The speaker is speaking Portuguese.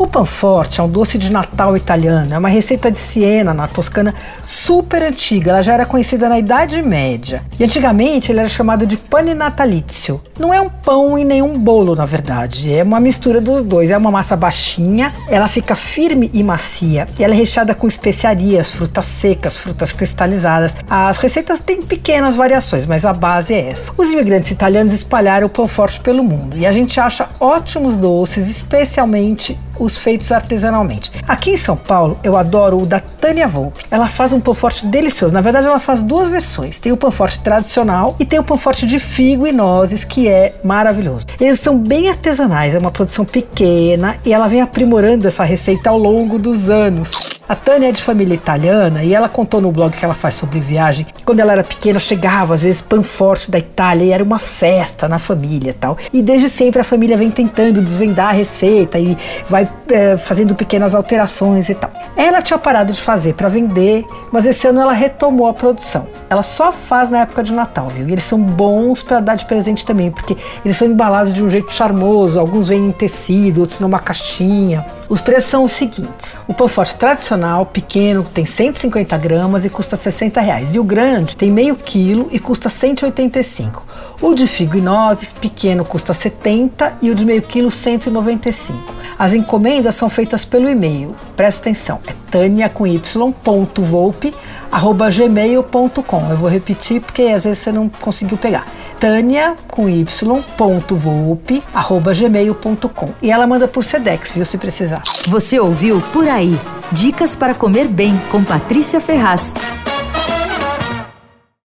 O panforte é um doce de Natal italiano, é uma receita de Siena, na Toscana, super antiga. Ela já era conhecida na Idade Média. E antigamente ele era chamado de pane natalizio. Não é um pão e nem um bolo, na verdade. É uma mistura dos dois. É uma massa baixinha, ela fica firme e macia. E ela é recheada com especiarias, frutas secas, frutas cristalizadas. As receitas têm pequenas variações, mas a base é essa. Os imigrantes italianos espalharam o pão forte pelo mundo e a gente acha ótimos doces, especialmente os feitos artesanalmente. Aqui em São Paulo, eu adoro o da Tânia Volpe. Ela faz um pão forte delicioso. Na verdade, ela faz duas versões. Tem o pão forte tradicional e tem o pão forte de figo e nozes, que é maravilhoso. Eles são bem artesanais, é uma produção pequena e ela vem aprimorando essa receita ao longo dos anos. A Tânia é de família italiana e ela contou no blog que ela faz sobre viagem que quando ela era pequena chegava às vezes pão forte da Itália e era uma festa na família tal. E desde sempre a família vem tentando desvendar a receita e vai é, fazendo pequenas alterações e tal. Ela tinha parado de fazer para vender, mas esse ano ela retomou a produção. Ela só faz na época de Natal, viu? E eles são bons para dar de presente também, porque eles são embalados de um jeito charmoso, alguns vêm em tecido, outros numa caixinha. Os preços são os seguintes: o pão forte tradicional, pequeno, tem 150 gramas e custa 60 reais. E o grande tem meio quilo e custa 185. O de figo e nozes, pequeno, custa 70 e o de meio quilo 195. As encomendas são feitas pelo e-mail. Presta atenção, é tânia com y.volpe arroba gmail.com. Eu vou repetir porque às vezes você não conseguiu pegar. Tânia com y.volpe arroba gmail.com. E ela manda por Sedex, viu, se precisar. Você ouviu Por Aí. Dicas para comer bem com Patrícia Ferraz.